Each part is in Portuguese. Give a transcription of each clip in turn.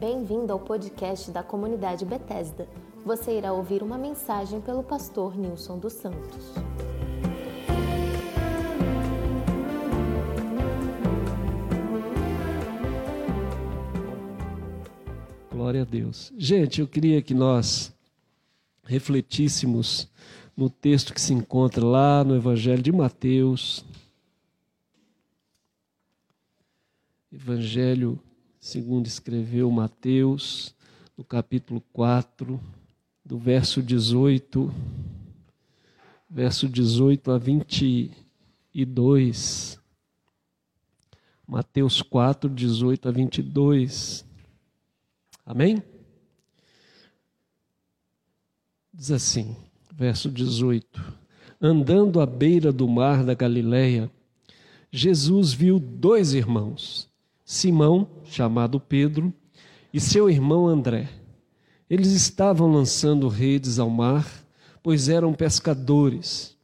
Bem-vindo ao podcast da comunidade Bethesda. Você irá ouvir uma mensagem pelo pastor Nilson dos Santos. Glória a Deus. Gente, eu queria que nós refletíssemos no texto que se encontra lá no Evangelho de Mateus. Evangelho segundo escreveu Mateus, no capítulo 4, do verso 18, verso 18 a 22. Mateus 4, 18 a 22. Amém? Diz assim, verso 18: Andando à beira do mar da Galileia, Jesus viu dois irmãos Simão, chamado Pedro, e seu irmão André. Eles estavam lançando redes ao mar, pois eram pescadores.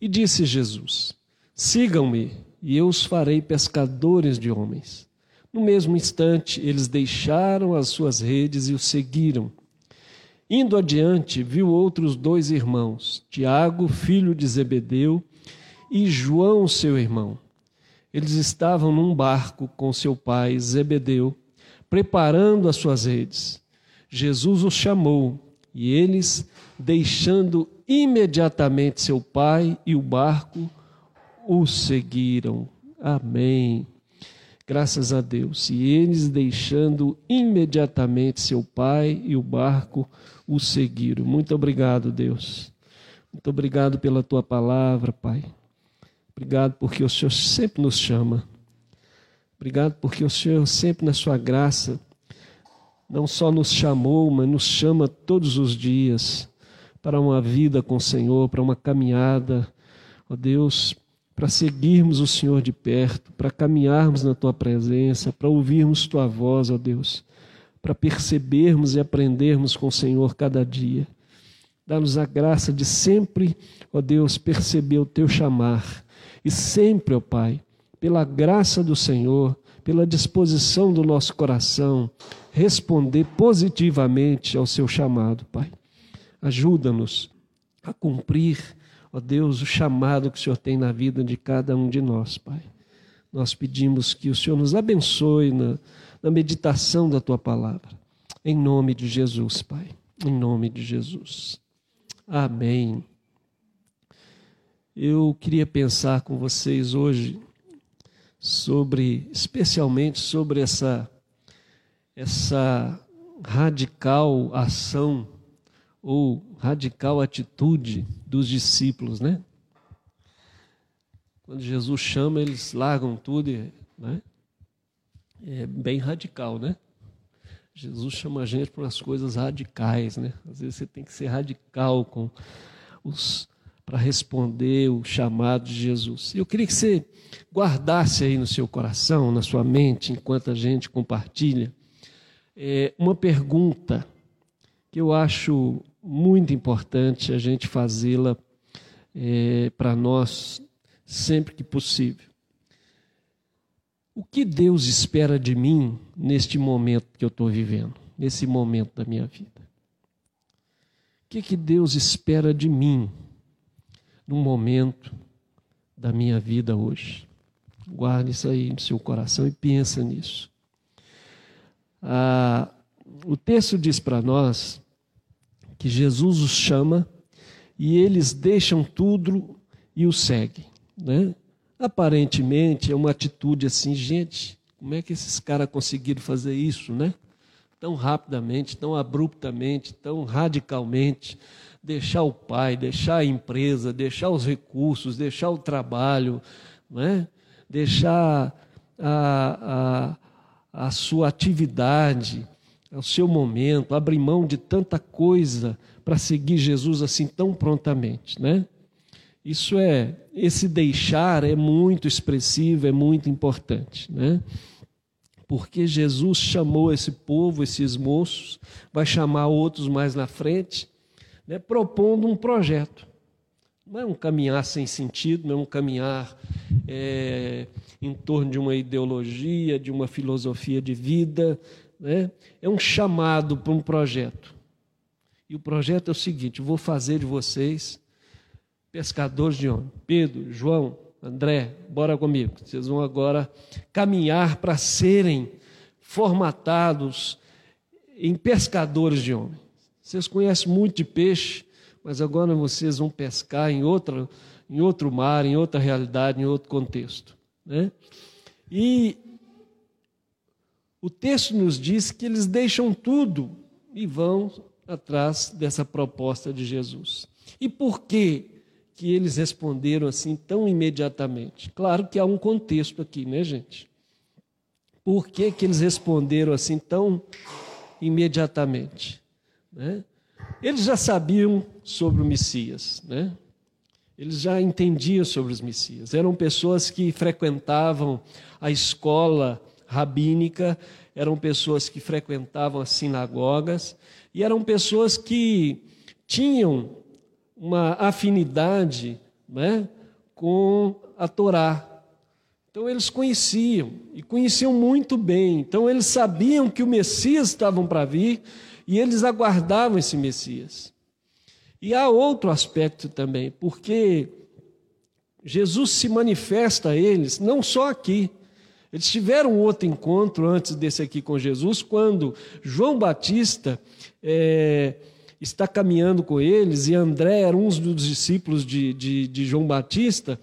E disse Jesus: Sigam-me, e eu os farei pescadores de homens. No mesmo instante, eles deixaram as suas redes e o seguiram. Indo adiante, viu outros dois irmãos, Tiago, filho de Zebedeu, e João, seu irmão eles estavam num barco com seu pai Zebedeu, preparando as suas redes. Jesus os chamou e eles, deixando imediatamente seu pai e o barco, o seguiram. Amém. Graças a Deus. E eles, deixando imediatamente seu pai e o barco, o seguiram. Muito obrigado, Deus. Muito obrigado pela tua palavra, Pai. Obrigado porque o Senhor sempre nos chama. Obrigado porque o Senhor sempre na sua graça não só nos chamou, mas nos chama todos os dias para uma vida com o Senhor, para uma caminhada, ó Deus, para seguirmos o Senhor de perto, para caminharmos na tua presença, para ouvirmos tua voz, ó Deus, para percebermos e aprendermos com o Senhor cada dia. Dá-nos a graça de sempre, ó Deus, perceber o teu chamar e sempre, ó Pai, pela graça do Senhor, pela disposição do nosso coração, responder positivamente ao seu chamado, Pai. Ajuda-nos a cumprir, ó Deus, o chamado que o Senhor tem na vida de cada um de nós, Pai. Nós pedimos que o Senhor nos abençoe na, na meditação da tua palavra. Em nome de Jesus, Pai. Em nome de Jesus. Amém. Eu queria pensar com vocês hoje sobre, especialmente sobre essa essa radical ação ou radical atitude dos discípulos, né? Quando Jesus chama, eles largam tudo, né? É bem radical, né? Jesus chama a gente para umas coisas radicais, né? Às vezes você tem que ser radical com os para responder o chamado de Jesus. Eu queria que você guardasse aí no seu coração, na sua mente, enquanto a gente compartilha, é, uma pergunta que eu acho muito importante a gente fazê-la é, para nós sempre que possível. O que Deus espera de mim neste momento que eu estou vivendo, nesse momento da minha vida? O que, que Deus espera de mim num momento da minha vida hoje. Guarde isso aí no seu coração e pensa nisso. Ah, o texto diz para nós que Jesus os chama e eles deixam tudo e o seguem. Né? Aparentemente é uma atitude assim, gente, como é que esses caras conseguiram fazer isso, né? Tão rapidamente, tão abruptamente, tão radicalmente deixar o pai, deixar a empresa, deixar os recursos, deixar o trabalho, né? deixar a, a, a sua atividade, o seu momento, abrir mão de tanta coisa para seguir Jesus assim tão prontamente, né? Isso é, esse deixar é muito expressivo, é muito importante, né? Porque Jesus chamou esse povo, esses moços, vai chamar outros mais na frente, né, propondo um projeto. Não é um caminhar sem sentido, não é um caminhar é, em torno de uma ideologia, de uma filosofia de vida, né, é um chamado para um projeto. E o projeto é o seguinte: vou fazer de vocês pescadores de homem. Pedro, João, André, bora comigo. Vocês vão agora caminhar para serem formatados em pescadores de homem. Vocês conhecem muito de peixe, mas agora vocês vão pescar em, outra, em outro mar, em outra realidade, em outro contexto. Né? E o texto nos diz que eles deixam tudo e vão atrás dessa proposta de Jesus. E por que que eles responderam assim tão imediatamente? Claro que há um contexto aqui, né, gente? Por que, que eles responderam assim tão imediatamente? Né? Eles já sabiam sobre o Messias, né? Eles já entendiam sobre os Messias. Eram pessoas que frequentavam a escola rabínica, eram pessoas que frequentavam as sinagogas e eram pessoas que tinham uma afinidade né, com a Torá. Então eles conheciam e conheciam muito bem. Então eles sabiam que o Messias estava para vir e eles aguardavam esse Messias. E há outro aspecto também, porque Jesus se manifesta a eles não só aqui. Eles tiveram outro encontro antes desse aqui com Jesus, quando João Batista é, está caminhando com eles, e André era um dos discípulos de, de, de João Batista,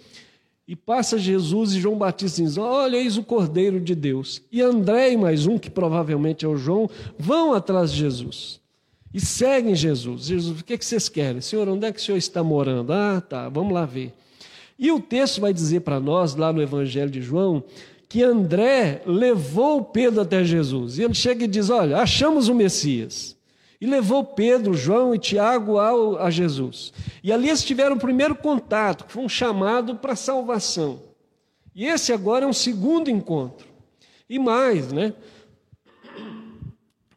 e passa Jesus e João Batista diz: Olha, eis o Cordeiro de Deus. E André e mais um, que provavelmente é o João, vão atrás de Jesus. E seguem Jesus. Jesus, o que, é que vocês querem? Senhor, onde é que o senhor está morando? Ah, tá, vamos lá ver. E o texto vai dizer para nós, lá no Evangelho de João, que André levou Pedro até Jesus. E ele chega e diz: Olha, achamos o Messias. E levou Pedro, João e Tiago ao, a Jesus. E ali eles tiveram o primeiro contato, que foi um chamado para salvação. E esse agora é um segundo encontro. E mais, né?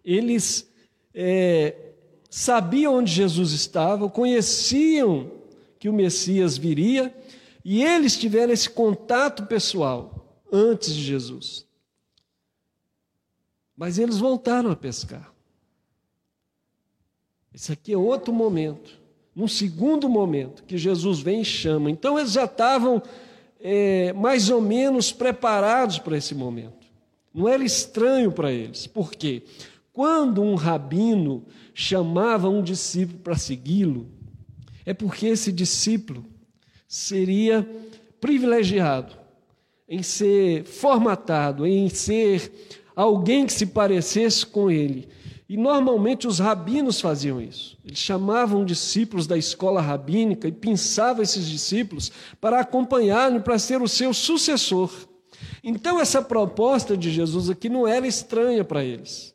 Eles é, sabiam onde Jesus estava, conheciam que o Messias viria, e eles tiveram esse contato pessoal antes de Jesus. Mas eles voltaram a pescar. Esse aqui é outro momento, num segundo momento, que Jesus vem e chama. Então eles já estavam é, mais ou menos preparados para esse momento. Não era estranho para eles. Por quê? Quando um rabino chamava um discípulo para segui-lo, é porque esse discípulo seria privilegiado em ser formatado, em ser alguém que se parecesse com ele e normalmente os rabinos faziam isso. Eles chamavam discípulos da escola rabínica e pinçavam esses discípulos para acompanhar para ser o seu sucessor. Então, essa proposta de Jesus aqui não era estranha para eles,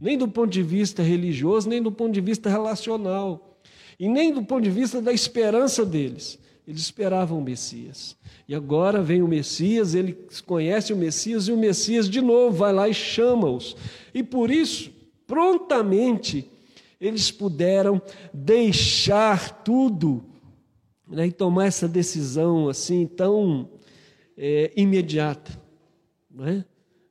nem do ponto de vista religioso, nem do ponto de vista relacional, e nem do ponto de vista da esperança deles. Eles esperavam o Messias. E agora vem o Messias, eles conhecem o Messias, e o Messias de novo vai lá e chama-os. E por isso, prontamente eles puderam deixar tudo né, e tomar essa decisão assim tão é, imediata, não é?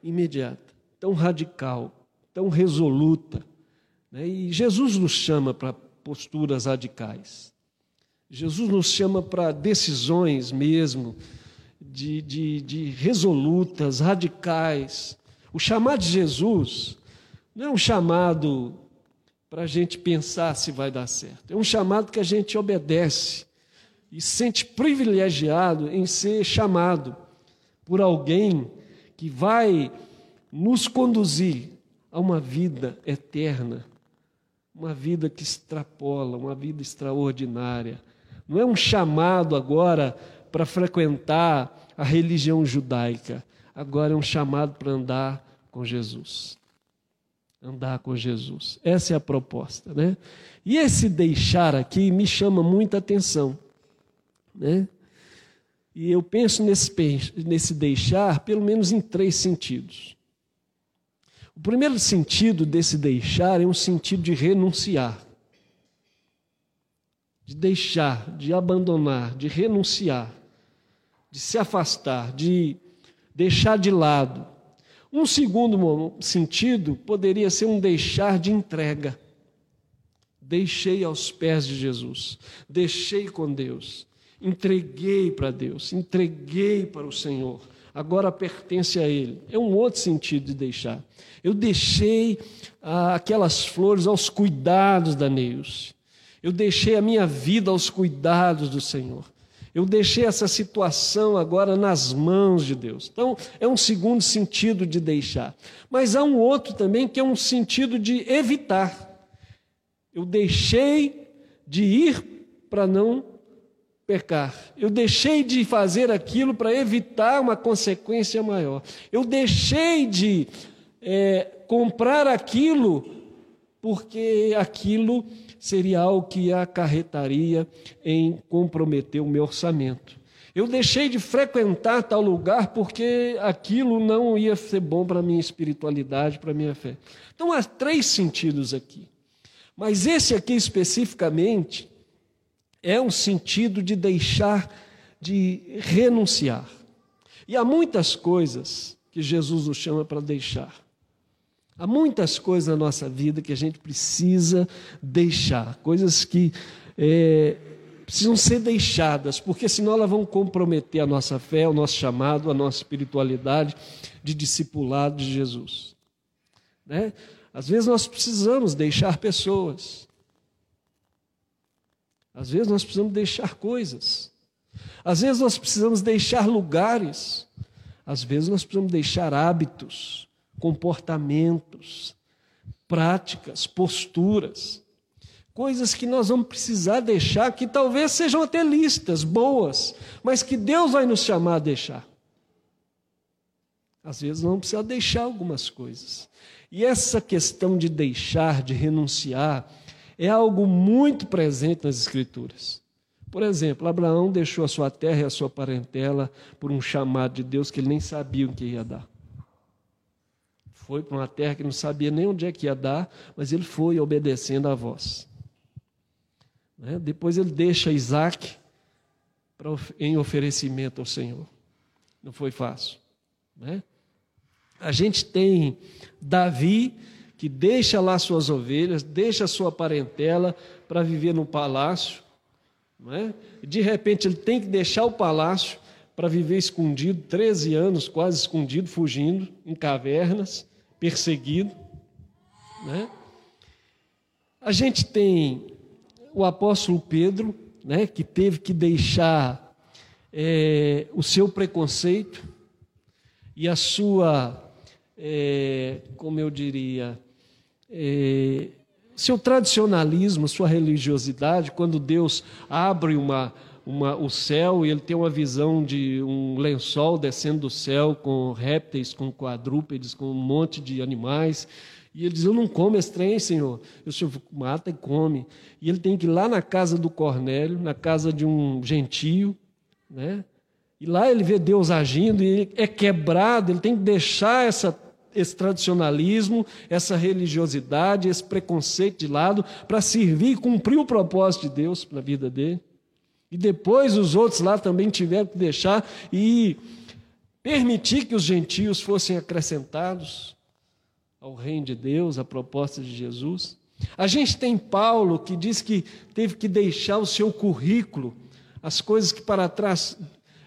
imediata, tão radical, tão resoluta. Né? E Jesus nos chama para posturas radicais. Jesus nos chama para decisões mesmo, de, de, de resolutas, radicais. O chamar de Jesus não é um chamado para a gente pensar se vai dar certo. É um chamado que a gente obedece e sente privilegiado em ser chamado por alguém que vai nos conduzir a uma vida eterna, uma vida que extrapola, uma vida extraordinária. Não é um chamado agora para frequentar a religião judaica, agora é um chamado para andar com Jesus andar com Jesus. Essa é a proposta, né? E esse deixar aqui me chama muita atenção, né? E eu penso nesse, nesse deixar pelo menos em três sentidos. O primeiro sentido desse deixar é um sentido de renunciar, de deixar, de abandonar, de renunciar, de se afastar, de deixar de lado Um segundo sentido poderia ser um deixar de entrega. Deixei aos pés de Jesus, deixei com Deus, entreguei para Deus, entreguei para o Senhor, agora pertence a Ele. É um outro sentido de deixar. Eu deixei ah, aquelas flores aos cuidados da Neus. Eu deixei a minha vida aos cuidados do Senhor. Eu deixei essa situação agora nas mãos de Deus. Então, é um segundo sentido de deixar. Mas há um outro também que é um sentido de evitar. Eu deixei de ir para não pecar. Eu deixei de fazer aquilo para evitar uma consequência maior. Eu deixei de é, comprar aquilo porque aquilo seria algo que acarretaria em comprometer o meu orçamento. Eu deixei de frequentar tal lugar porque aquilo não ia ser bom para a minha espiritualidade, para a minha fé. Então há três sentidos aqui. Mas esse aqui especificamente é um sentido de deixar, de renunciar. E há muitas coisas que Jesus nos chama para deixar. Há muitas coisas na nossa vida que a gente precisa deixar, coisas que é, precisam ser deixadas, porque senão elas vão comprometer a nossa fé, o nosso chamado, a nossa espiritualidade de discipulado de Jesus. Né? Às vezes nós precisamos deixar pessoas, às vezes nós precisamos deixar coisas, às vezes nós precisamos deixar lugares, às vezes nós precisamos deixar hábitos comportamentos, práticas, posturas, coisas que nós vamos precisar deixar, que talvez sejam até listas boas, mas que Deus vai nos chamar a deixar. Às vezes não precisa deixar algumas coisas. E essa questão de deixar, de renunciar, é algo muito presente nas Escrituras. Por exemplo, Abraão deixou a sua terra e a sua parentela por um chamado de Deus que ele nem sabia o que ia dar foi para uma terra que não sabia nem onde é que ia dar, mas ele foi obedecendo à voz. Né? Depois ele deixa Isaac pra, em oferecimento ao Senhor. Não foi fácil. Né? A gente tem Davi, que deixa lá suas ovelhas, deixa sua parentela para viver no palácio. Né? De repente ele tem que deixar o palácio para viver escondido, 13 anos quase escondido, fugindo em cavernas perseguido. Né? A gente tem o apóstolo Pedro, né, que teve que deixar é, o seu preconceito e a sua, é, como eu diria, é, seu tradicionalismo, sua religiosidade, quando Deus abre uma, uma, o céu e ele tem uma visão de um lençol descendo do céu com répteis, com quadrúpedes, com um monte de animais. E ele diz: Eu não como esse trem, Senhor. O Senhor mata e come. E ele tem que ir lá na casa do Cornélio, na casa de um gentio, né? E lá ele vê Deus agindo e ele é quebrado, ele tem que deixar essa, esse tradicionalismo, essa religiosidade, esse preconceito de lado para servir e cumprir o propósito de Deus na vida dele. E depois os outros lá também tiveram que deixar e permitir que os gentios fossem acrescentados ao reino de Deus, à proposta de Jesus. A gente tem Paulo que diz que teve que deixar o seu currículo, as coisas que para trás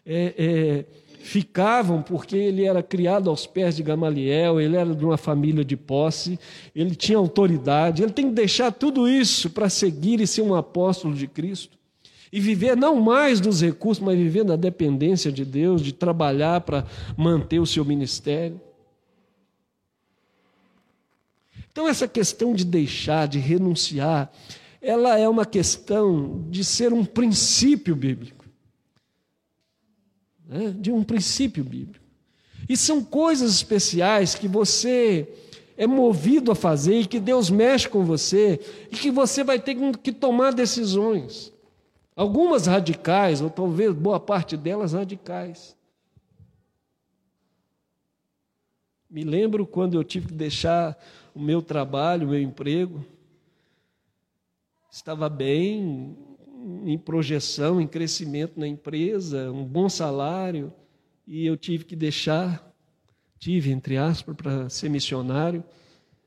é, é, ficavam, porque ele era criado aos pés de Gamaliel, ele era de uma família de posse, ele tinha autoridade, ele tem que deixar tudo isso para seguir e ser um apóstolo de Cristo e viver não mais dos recursos, mas viver na dependência de Deus, de trabalhar para manter o seu ministério. Então, essa questão de deixar, de renunciar, ela é uma questão de ser um princípio bíblico. Né? De um princípio bíblico. E são coisas especiais que você é movido a fazer e que Deus mexe com você e que você vai ter que tomar decisões. Algumas radicais, ou talvez boa parte delas radicais. Me lembro quando eu tive que deixar o meu trabalho, o meu emprego. Estava bem, em projeção, em crescimento na empresa, um bom salário, e eu tive que deixar tive, entre aspas, para ser missionário.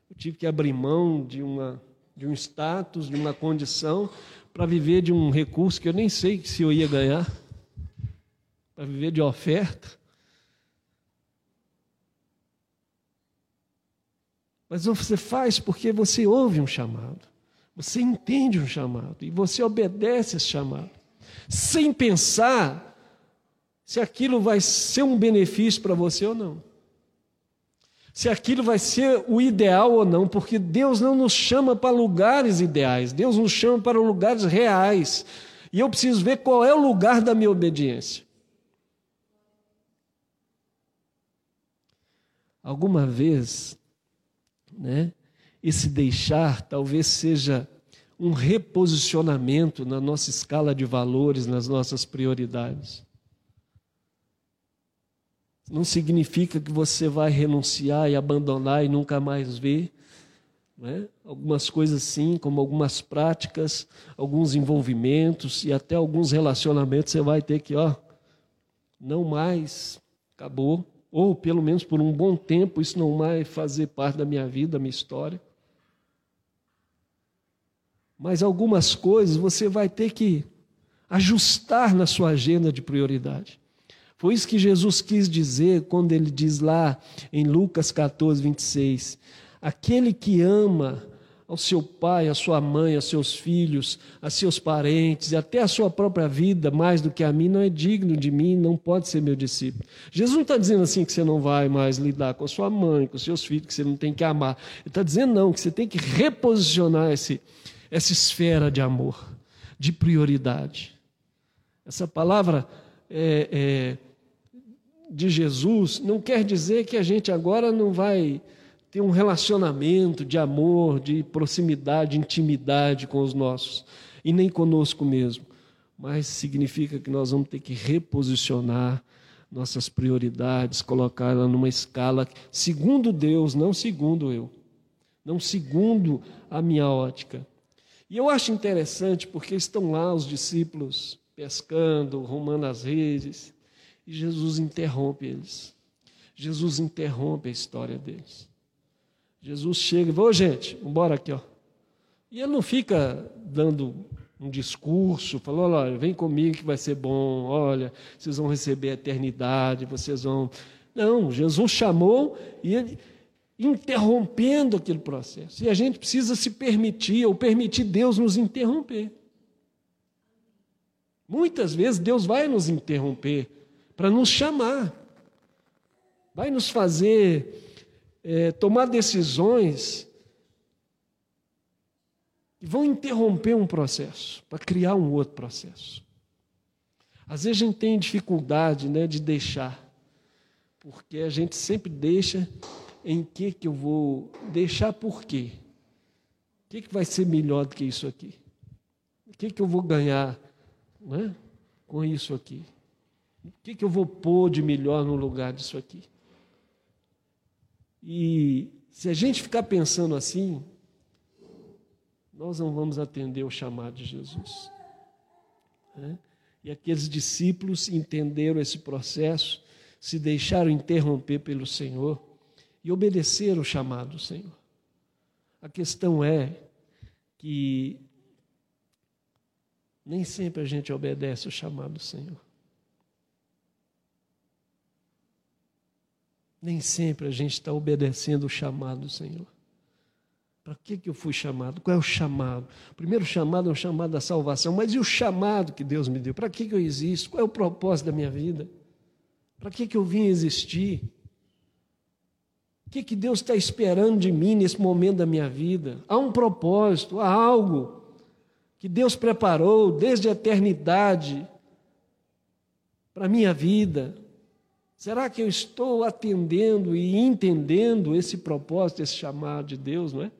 Eu tive que abrir mão de, uma, de um status, de uma condição, para viver de um recurso que eu nem sei se eu ia ganhar, para viver de oferta. Mas você faz porque você ouve um chamado, você entende um chamado e você obedece esse chamado, sem pensar se aquilo vai ser um benefício para você ou não. Se aquilo vai ser o ideal ou não, porque Deus não nos chama para lugares ideais, Deus nos chama para lugares reais. E eu preciso ver qual é o lugar da minha obediência. Alguma vez né? Esse deixar talvez seja um reposicionamento na nossa escala de valores, nas nossas prioridades. Não significa que você vai renunciar e abandonar e nunca mais ver. Né? Algumas coisas sim, como algumas práticas, alguns envolvimentos e até alguns relacionamentos você vai ter que, ó, não mais, acabou ou pelo menos por um bom tempo, isso não vai fazer parte da minha vida, da minha história. Mas algumas coisas você vai ter que ajustar na sua agenda de prioridade. Foi isso que Jesus quis dizer quando ele diz lá em Lucas 14, 26: Aquele que ama ao seu pai, à sua mãe, a seus filhos, a seus parentes e até a sua própria vida mais do que a mim, não é digno de mim, não pode ser meu discípulo. Jesus não está dizendo assim que você não vai mais lidar com a sua mãe, com seus filhos, que você não tem que amar. Ele está dizendo não, que você tem que reposicionar esse, essa esfera de amor, de prioridade. Essa palavra é, é, de Jesus não quer dizer que a gente agora não vai ter um relacionamento de amor, de proximidade, intimidade com os nossos, e nem conosco mesmo. Mas significa que nós vamos ter que reposicionar nossas prioridades, colocar ela numa escala segundo Deus, não segundo eu, não segundo a minha ótica. E eu acho interessante porque estão lá os discípulos pescando, rumando as redes, e Jesus interrompe eles. Jesus interrompe a história deles. Jesus chega e ô gente, vamos aqui, ó. E ele não fica dando um discurso, falando, olha, vem comigo que vai ser bom, olha, vocês vão receber a eternidade, vocês vão. Não, Jesus chamou e ele interrompendo aquele processo. E a gente precisa se permitir, ou permitir Deus nos interromper. Muitas vezes Deus vai nos interromper para nos chamar, vai nos fazer é, tomar decisões que vão interromper um processo para criar um outro processo. Às vezes a gente tem dificuldade né, de deixar, porque a gente sempre deixa em que, que eu vou deixar por quê? O que, que vai ser melhor do que isso aqui? O que, que eu vou ganhar né, com isso aqui? O que, que eu vou pôr de melhor no lugar disso aqui? E se a gente ficar pensando assim, nós não vamos atender o chamado de Jesus. Né? E aqueles discípulos entenderam esse processo, se deixaram interromper pelo Senhor e obedeceram o chamado do Senhor. A questão é que nem sempre a gente obedece o chamado do Senhor. Nem sempre a gente está obedecendo o chamado do Senhor. Para que, que eu fui chamado? Qual é o chamado? O primeiro chamado é o chamado da salvação, mas e o chamado que Deus me deu? Para que, que eu existo? Qual é o propósito da minha vida? Para que, que eu vim existir? O que, que Deus está esperando de mim nesse momento da minha vida? Há um propósito, há algo que Deus preparou desde a eternidade para a minha vida. Será que eu estou atendendo e entendendo esse propósito, esse chamado de Deus, não é?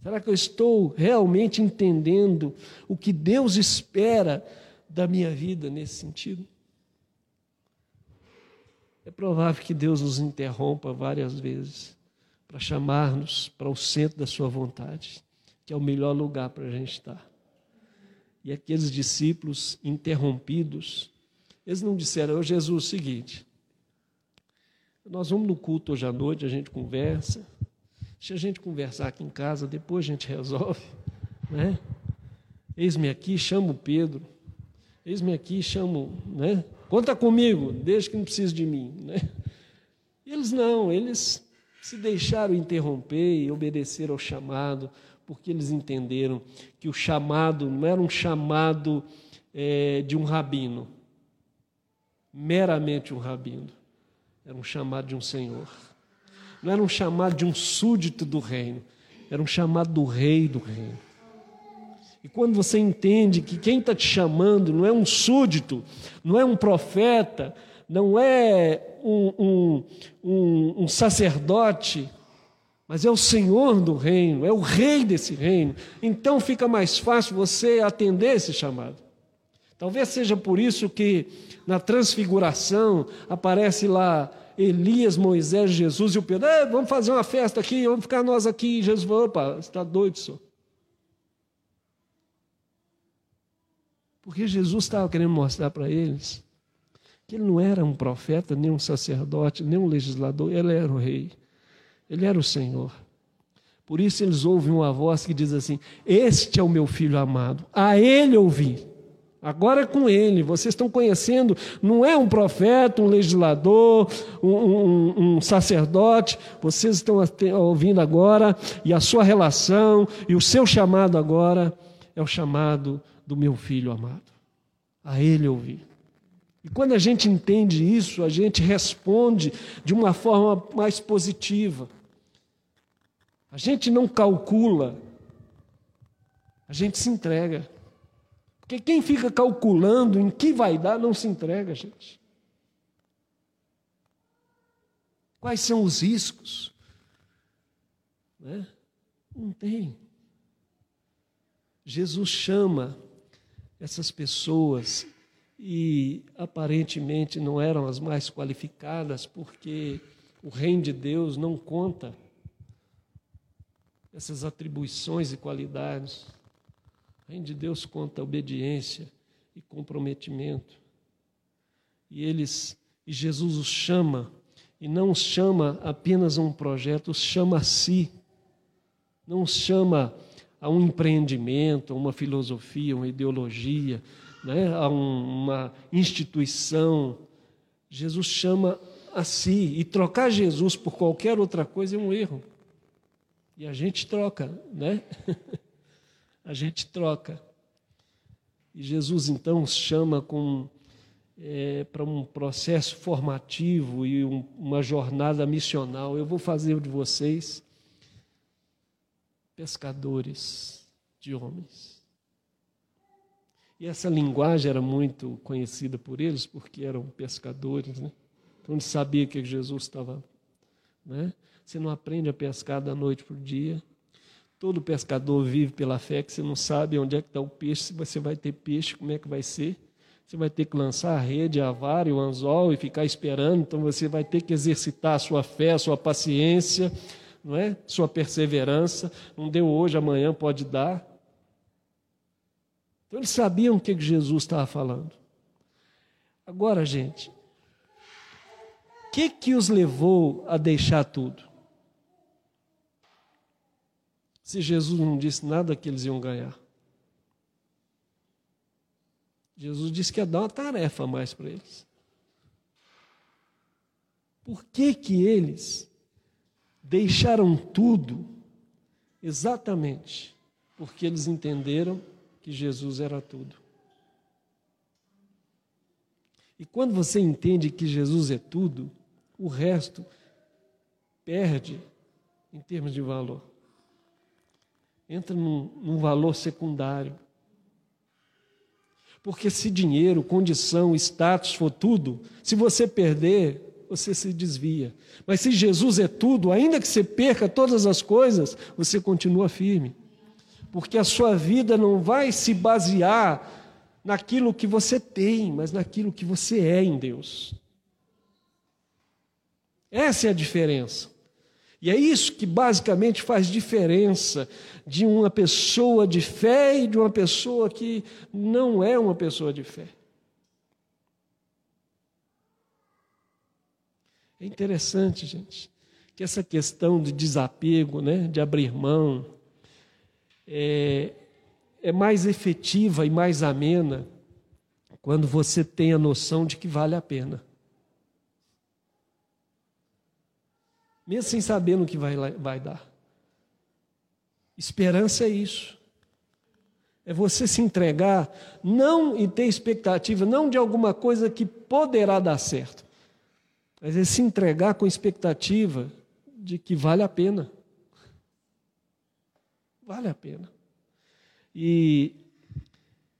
Será que eu estou realmente entendendo o que Deus espera da minha vida nesse sentido? É provável que Deus nos interrompa várias vezes para chamar-nos para o centro da Sua vontade, que é o melhor lugar para a gente estar. E aqueles discípulos interrompidos, eles não disseram, oh, Jesus, é o seguinte, Nós vamos no culto hoje à noite, a gente conversa. Se a gente conversar aqui em casa, depois a gente resolve. Né? Eis-me aqui, chamo Pedro. Eis-me aqui, chamo. Né? Conta comigo, desde que não precise de mim. Né? Eles não, eles se deixaram interromper e obedeceram ao chamado, porque eles entenderam que o chamado não era um chamado é, de um rabino, meramente um rabino, era um chamado de um Senhor. Não era um chamado de um súdito do reino, era um chamado do rei do reino. E quando você entende que quem está te chamando não é um súdito, não é um profeta, não é um, um, um, um sacerdote, mas é o Senhor do reino, é o rei desse reino. Então fica mais fácil você atender esse chamado. Talvez seja por isso que na transfiguração aparece lá Elias, Moisés, Jesus e o Pedro. vamos fazer uma festa aqui, vamos ficar nós aqui. Jesus falou: opa, você está doido, senhor? Porque Jesus estava querendo mostrar para eles que ele não era um profeta, nem um sacerdote, nem um legislador, ele era o rei, ele era o Senhor. Por isso eles ouvem uma voz que diz assim: Este é o meu filho amado, a ele ouvi. Agora é com ele, vocês estão conhecendo, não é um profeta, um legislador, um, um, um, sacerdote, vocês estão ouvindo agora, e a sua relação e o seu chamado agora é o chamado do meu filho amado. A ele ouvi. E quando a gente entende isso, a gente responde de uma forma mais positiva. A gente não calcula, a gente se entrega. Porque quem fica calculando em que vai dar não se entrega, gente. Quais são os riscos? Né? Não tem. Jesus chama essas pessoas e aparentemente não eram as mais qualificadas, porque o reino de Deus não conta essas atribuições e qualidades. O reino de Deus conta obediência e comprometimento. E eles e Jesus os chama e não os chama apenas a um projeto, os chama a si. Não os chama a um empreendimento, a uma filosofia, uma ideologia, né, a um, uma instituição. Jesus chama a si. E trocar Jesus por qualquer outra coisa é um erro. E a gente troca, né? a gente troca. E Jesus então chama é, para um processo formativo e um, uma jornada missional. Eu vou fazer de vocês pescadores de homens. E essa linguagem era muito conhecida por eles, porque eram pescadores, né? Então eles sabiam que Jesus estava. Né? Você não aprende a pescar da noite para o dia. Todo pescador vive pela fé, que você não sabe onde é que está o peixe, se você vai ter peixe, como é que vai ser. Você vai ter que lançar a rede, a vara e o anzol e ficar esperando. Então você vai ter que exercitar a sua fé, a sua paciência não é? Sua perseverança, não deu hoje, amanhã pode dar. Então eles sabiam o que Jesus estava falando. Agora, gente, o que que os levou a deixar tudo? Se Jesus não disse nada que eles iam ganhar. Jesus disse que ia dar uma tarefa a mais para eles. Por que que eles deixaram tudo exatamente porque eles entenderam que Jesus era tudo. E quando você entende que Jesus é tudo, o resto perde em termos de valor. Entra num, num valor secundário. Porque se dinheiro, condição, status for tudo, se você perder, você se desvia. Mas se Jesus é tudo, ainda que você perca todas as coisas, você continua firme. Porque a sua vida não vai se basear naquilo que você tem, mas naquilo que você é em Deus. Essa é a diferença. E é isso que basicamente faz diferença de uma pessoa de fé e de uma pessoa que não é uma pessoa de fé. É interessante, gente, que essa questão de desapego, né, de abrir mão, é, é mais efetiva e mais amena quando você tem a noção de que vale a pena. Mesmo sem saber no que vai, vai dar. Esperança é isso. É você se entregar, não e ter expectativa, não de alguma coisa que poderá dar certo, mas é se entregar com expectativa de que vale a pena. Vale a pena. E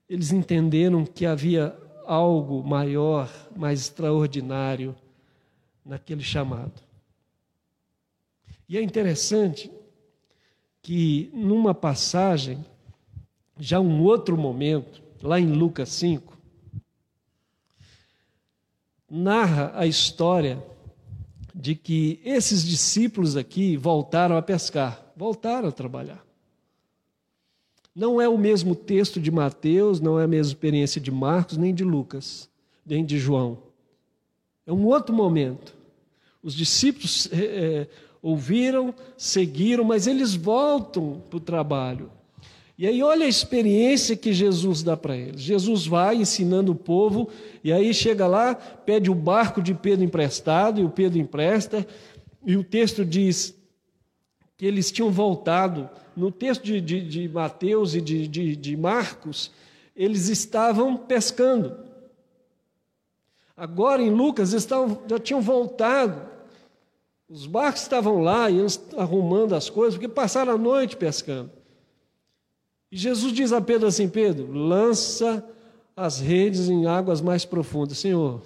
eles entenderam que havia algo maior, mais extraordinário naquele chamado. E é interessante que numa passagem, já um outro momento, lá em Lucas 5, narra a história de que esses discípulos aqui voltaram a pescar, voltaram a trabalhar. Não é o mesmo texto de Mateus, não é a mesma experiência de Marcos, nem de Lucas, nem de João. É um outro momento. Os discípulos é, ouviram, seguiram, mas eles voltam para o trabalho. E aí, olha a experiência que Jesus dá para eles. Jesus vai ensinando o povo, e aí chega lá, pede o barco de Pedro emprestado, e o Pedro empresta, e o texto diz que eles tinham voltado. No texto de, de, de Mateus e de, de, de Marcos, eles estavam pescando. Agora em Lucas, estavam, já tinham voltado. Os barcos estavam lá eles arrumando as coisas, porque passaram a noite pescando. E Jesus diz a Pedro assim: Pedro, lança as redes em águas mais profundas. Senhor,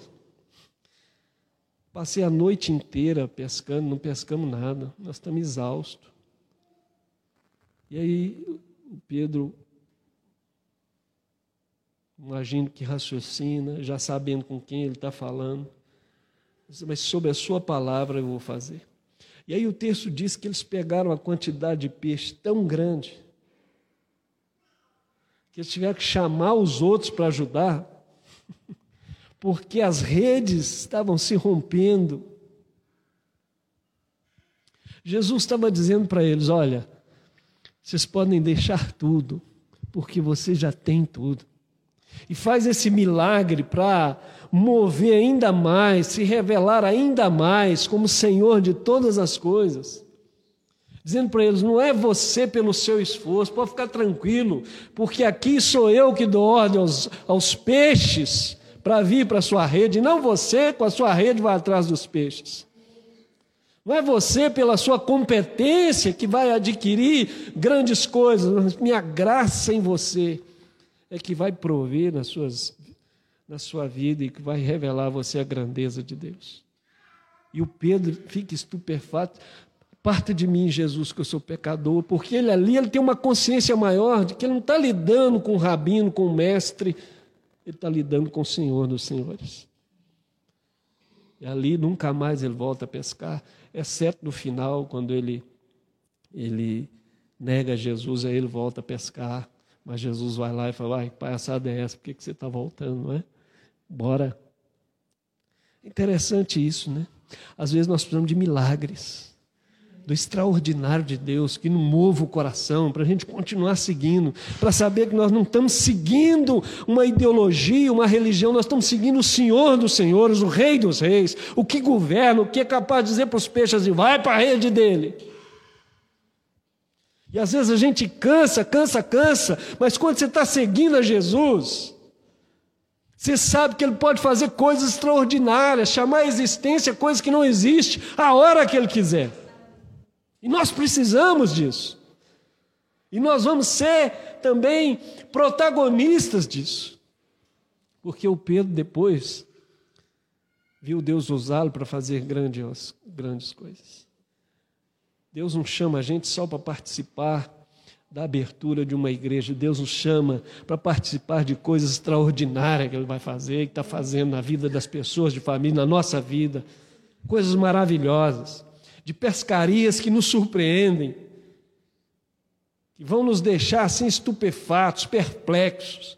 passei a noite inteira pescando, não pescamos nada, nós estamos exaustos. E aí o Pedro, imagino que raciocina, já sabendo com quem ele está falando, mas sobre a sua palavra eu vou fazer. E aí o texto diz que eles pegaram uma quantidade de peixe tão grande que eles tiveram que chamar os outros para ajudar, porque as redes estavam se rompendo. Jesus estava dizendo para eles: olha, vocês podem deixar tudo, porque você já tem tudo. E faz esse milagre para mover ainda mais, se revelar ainda mais como Senhor de todas as coisas dizendo para eles: não é você pelo seu esforço, pode ficar tranquilo, porque aqui sou eu que dou ordem aos, aos peixes para vir para a sua rede, não você com a sua rede vai atrás dos peixes. Não é você pela sua competência que vai adquirir grandes coisas, mas minha graça em você é que vai prover nas suas, na sua vida e que vai revelar a você a grandeza de Deus. E o Pedro fica estupefato. Parta de mim, Jesus, que eu sou pecador, porque ele ali ele tem uma consciência maior de que ele não está lidando com o rabino, com o mestre, ele está lidando com o Senhor dos senhores. E ali nunca mais ele volta a pescar, exceto no final, quando ele, ele nega Jesus, aí ele volta a pescar. Mas Jesus vai lá e fala: Ai, palhaçada é essa? Por que, que você está voltando, não é? Bora. Interessante isso, né? Às vezes nós precisamos de milagres do extraordinário de Deus que nos mova o coração, para a gente continuar seguindo, para saber que nós não estamos seguindo uma ideologia, uma religião, nós estamos seguindo o Senhor dos Senhores, o Rei dos Reis, o que governa, o que é capaz de dizer para os peixes assim: vai para a rede dele. E às vezes a gente cansa, cansa, cansa, mas quando você está seguindo a Jesus, você sabe que Ele pode fazer coisas extraordinárias, chamar a existência coisas que não existem, a hora que Ele quiser. E nós precisamos disso. E nós vamos ser também protagonistas disso. Porque o Pedro depois viu Deus usá-lo para fazer grandes, grandes coisas. Deus não chama a gente só para participar da abertura de uma igreja. Deus nos chama para participar de coisas extraordinárias que Ele vai fazer, que está fazendo na vida das pessoas, de família, na nossa vida. Coisas maravilhosas de pescarias que nos surpreendem, que vão nos deixar assim estupefatos, perplexos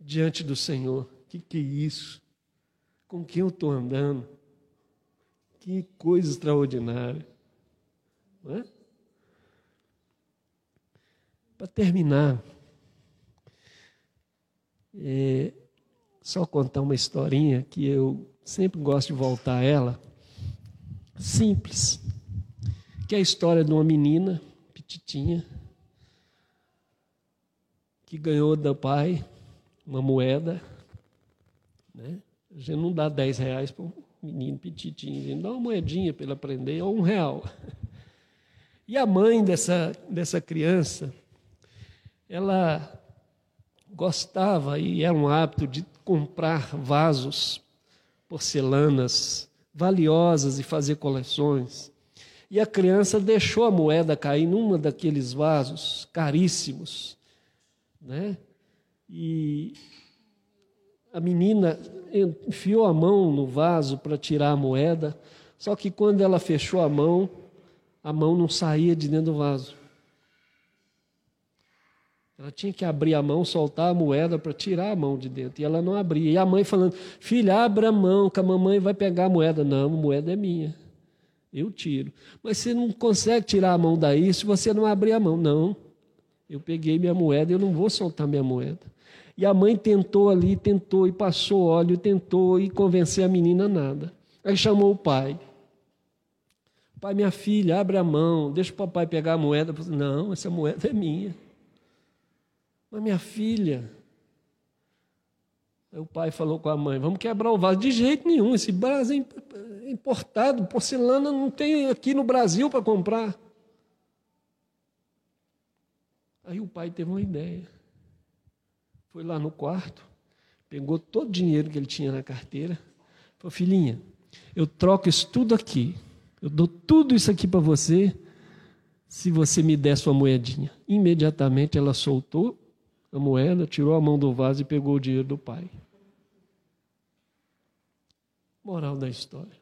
diante do Senhor. O que, que é isso? Com quem eu estou andando? Que coisa extraordinária. Não é? Para terminar, é, só contar uma historinha que eu sempre gosto de voltar a ela, simples, que é a história de uma menina, petitinha, que ganhou do pai uma moeda, né? A gente não dá 10 reais para um menino gente dá uma moedinha para ele aprender, ou um real. E a mãe dessa, dessa criança, ela gostava e era um hábito de comprar vasos, porcelanas valiosas e fazer coleções. E a criança deixou a moeda cair numa daqueles vasos caríssimos, né? E a menina enfiou a mão no vaso para tirar a moeda, só que quando ela fechou a mão, a mão não saía de dentro do vaso. Ela tinha que abrir a mão, soltar a moeda para tirar a mão de dentro. E ela não abria. E a mãe falando: Filha, abra a mão, que a mamãe vai pegar a moeda. Não, a moeda é minha. Eu tiro. Mas você não consegue tirar a mão daí se você não abrir a mão. Não. Eu peguei minha moeda, eu não vou soltar minha moeda. E a mãe tentou ali, tentou e passou óleo, tentou e convencer a menina nada. Aí chamou o pai. Pai, minha filha, abre a mão, deixa o papai pegar a moeda. Não, essa moeda é minha. Mas minha filha. Aí o pai falou com a mãe: vamos quebrar o vaso. De jeito nenhum, esse vaso é importado, porcelana não tem aqui no Brasil para comprar. Aí o pai teve uma ideia. Foi lá no quarto, pegou todo o dinheiro que ele tinha na carteira, falou: filhinha, eu troco isso tudo aqui, eu dou tudo isso aqui para você, se você me der sua moedinha. Imediatamente ela soltou a moeda, tirou a mão do vaso e pegou o dinheiro do pai. Moral da história.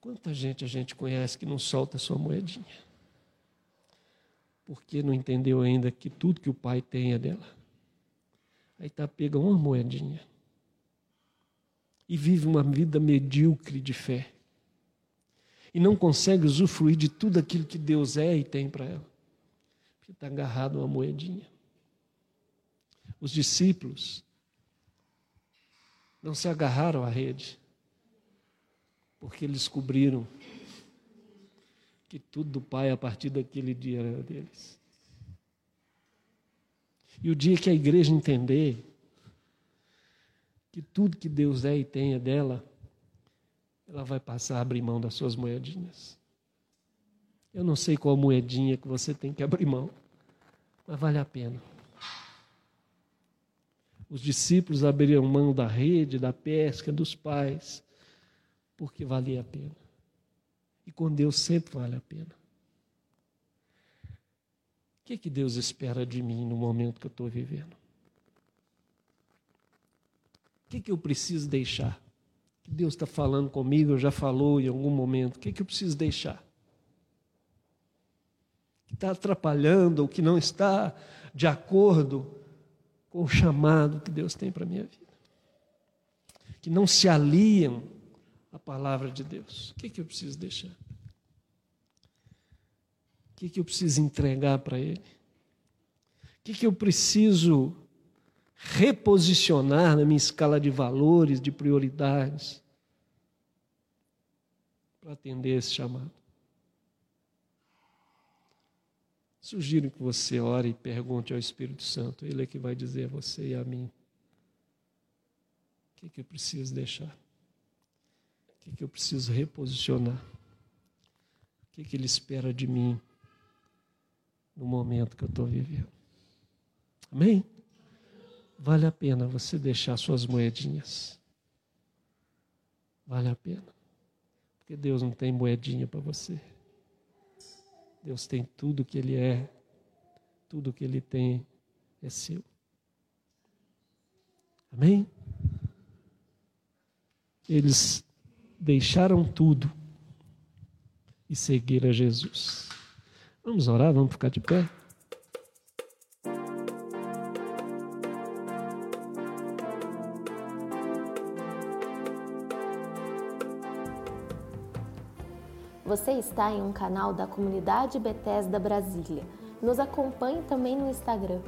Quanta gente a gente conhece que não solta sua moedinha? Porque não entendeu ainda que tudo que o pai tem é dela. Aí tá pega uma moedinha e vive uma vida medíocre de fé. E não consegue usufruir de tudo aquilo que Deus é e tem para ela que está agarrado a uma moedinha. Os discípulos não se agarraram à rede, porque eles descobriram que tudo do Pai a partir daquele dia era deles. E o dia que a igreja entender que tudo que Deus é e tem é dela, ela vai passar a abrir mão das suas moedinhas. Eu não sei qual moedinha que você tem que abrir mão, mas vale a pena. Os discípulos abriram mão da rede, da pesca, dos pais, porque valia a pena. E com Deus sempre vale a pena. O que, que Deus espera de mim no momento que eu estou vivendo? O que, que eu preciso deixar? Que Deus está falando comigo, já falou em algum momento. O que, que eu preciso deixar? que está atrapalhando ou que não está de acordo com o chamado que Deus tem para a minha vida. Que não se aliam à palavra de Deus. O que, que eu preciso deixar? O que, que eu preciso entregar para Ele? O que, que eu preciso reposicionar na minha escala de valores, de prioridades, para atender esse chamado? Sugiro que você ore e pergunte ao Espírito Santo. Ele é que vai dizer a você e a mim. O que, que eu preciso deixar? O que, que eu preciso reposicionar? O que, que Ele espera de mim no momento que eu estou vivendo? Amém? Vale a pena você deixar suas moedinhas. Vale a pena. Porque Deus não tem moedinha para você. Deus tem tudo que Ele é, tudo que Ele tem é seu. Amém? Eles deixaram tudo e seguiram a Jesus. Vamos orar, vamos ficar de pé? Você está em um canal da comunidade Bethesda Brasília. Nos acompanhe também no Instagram.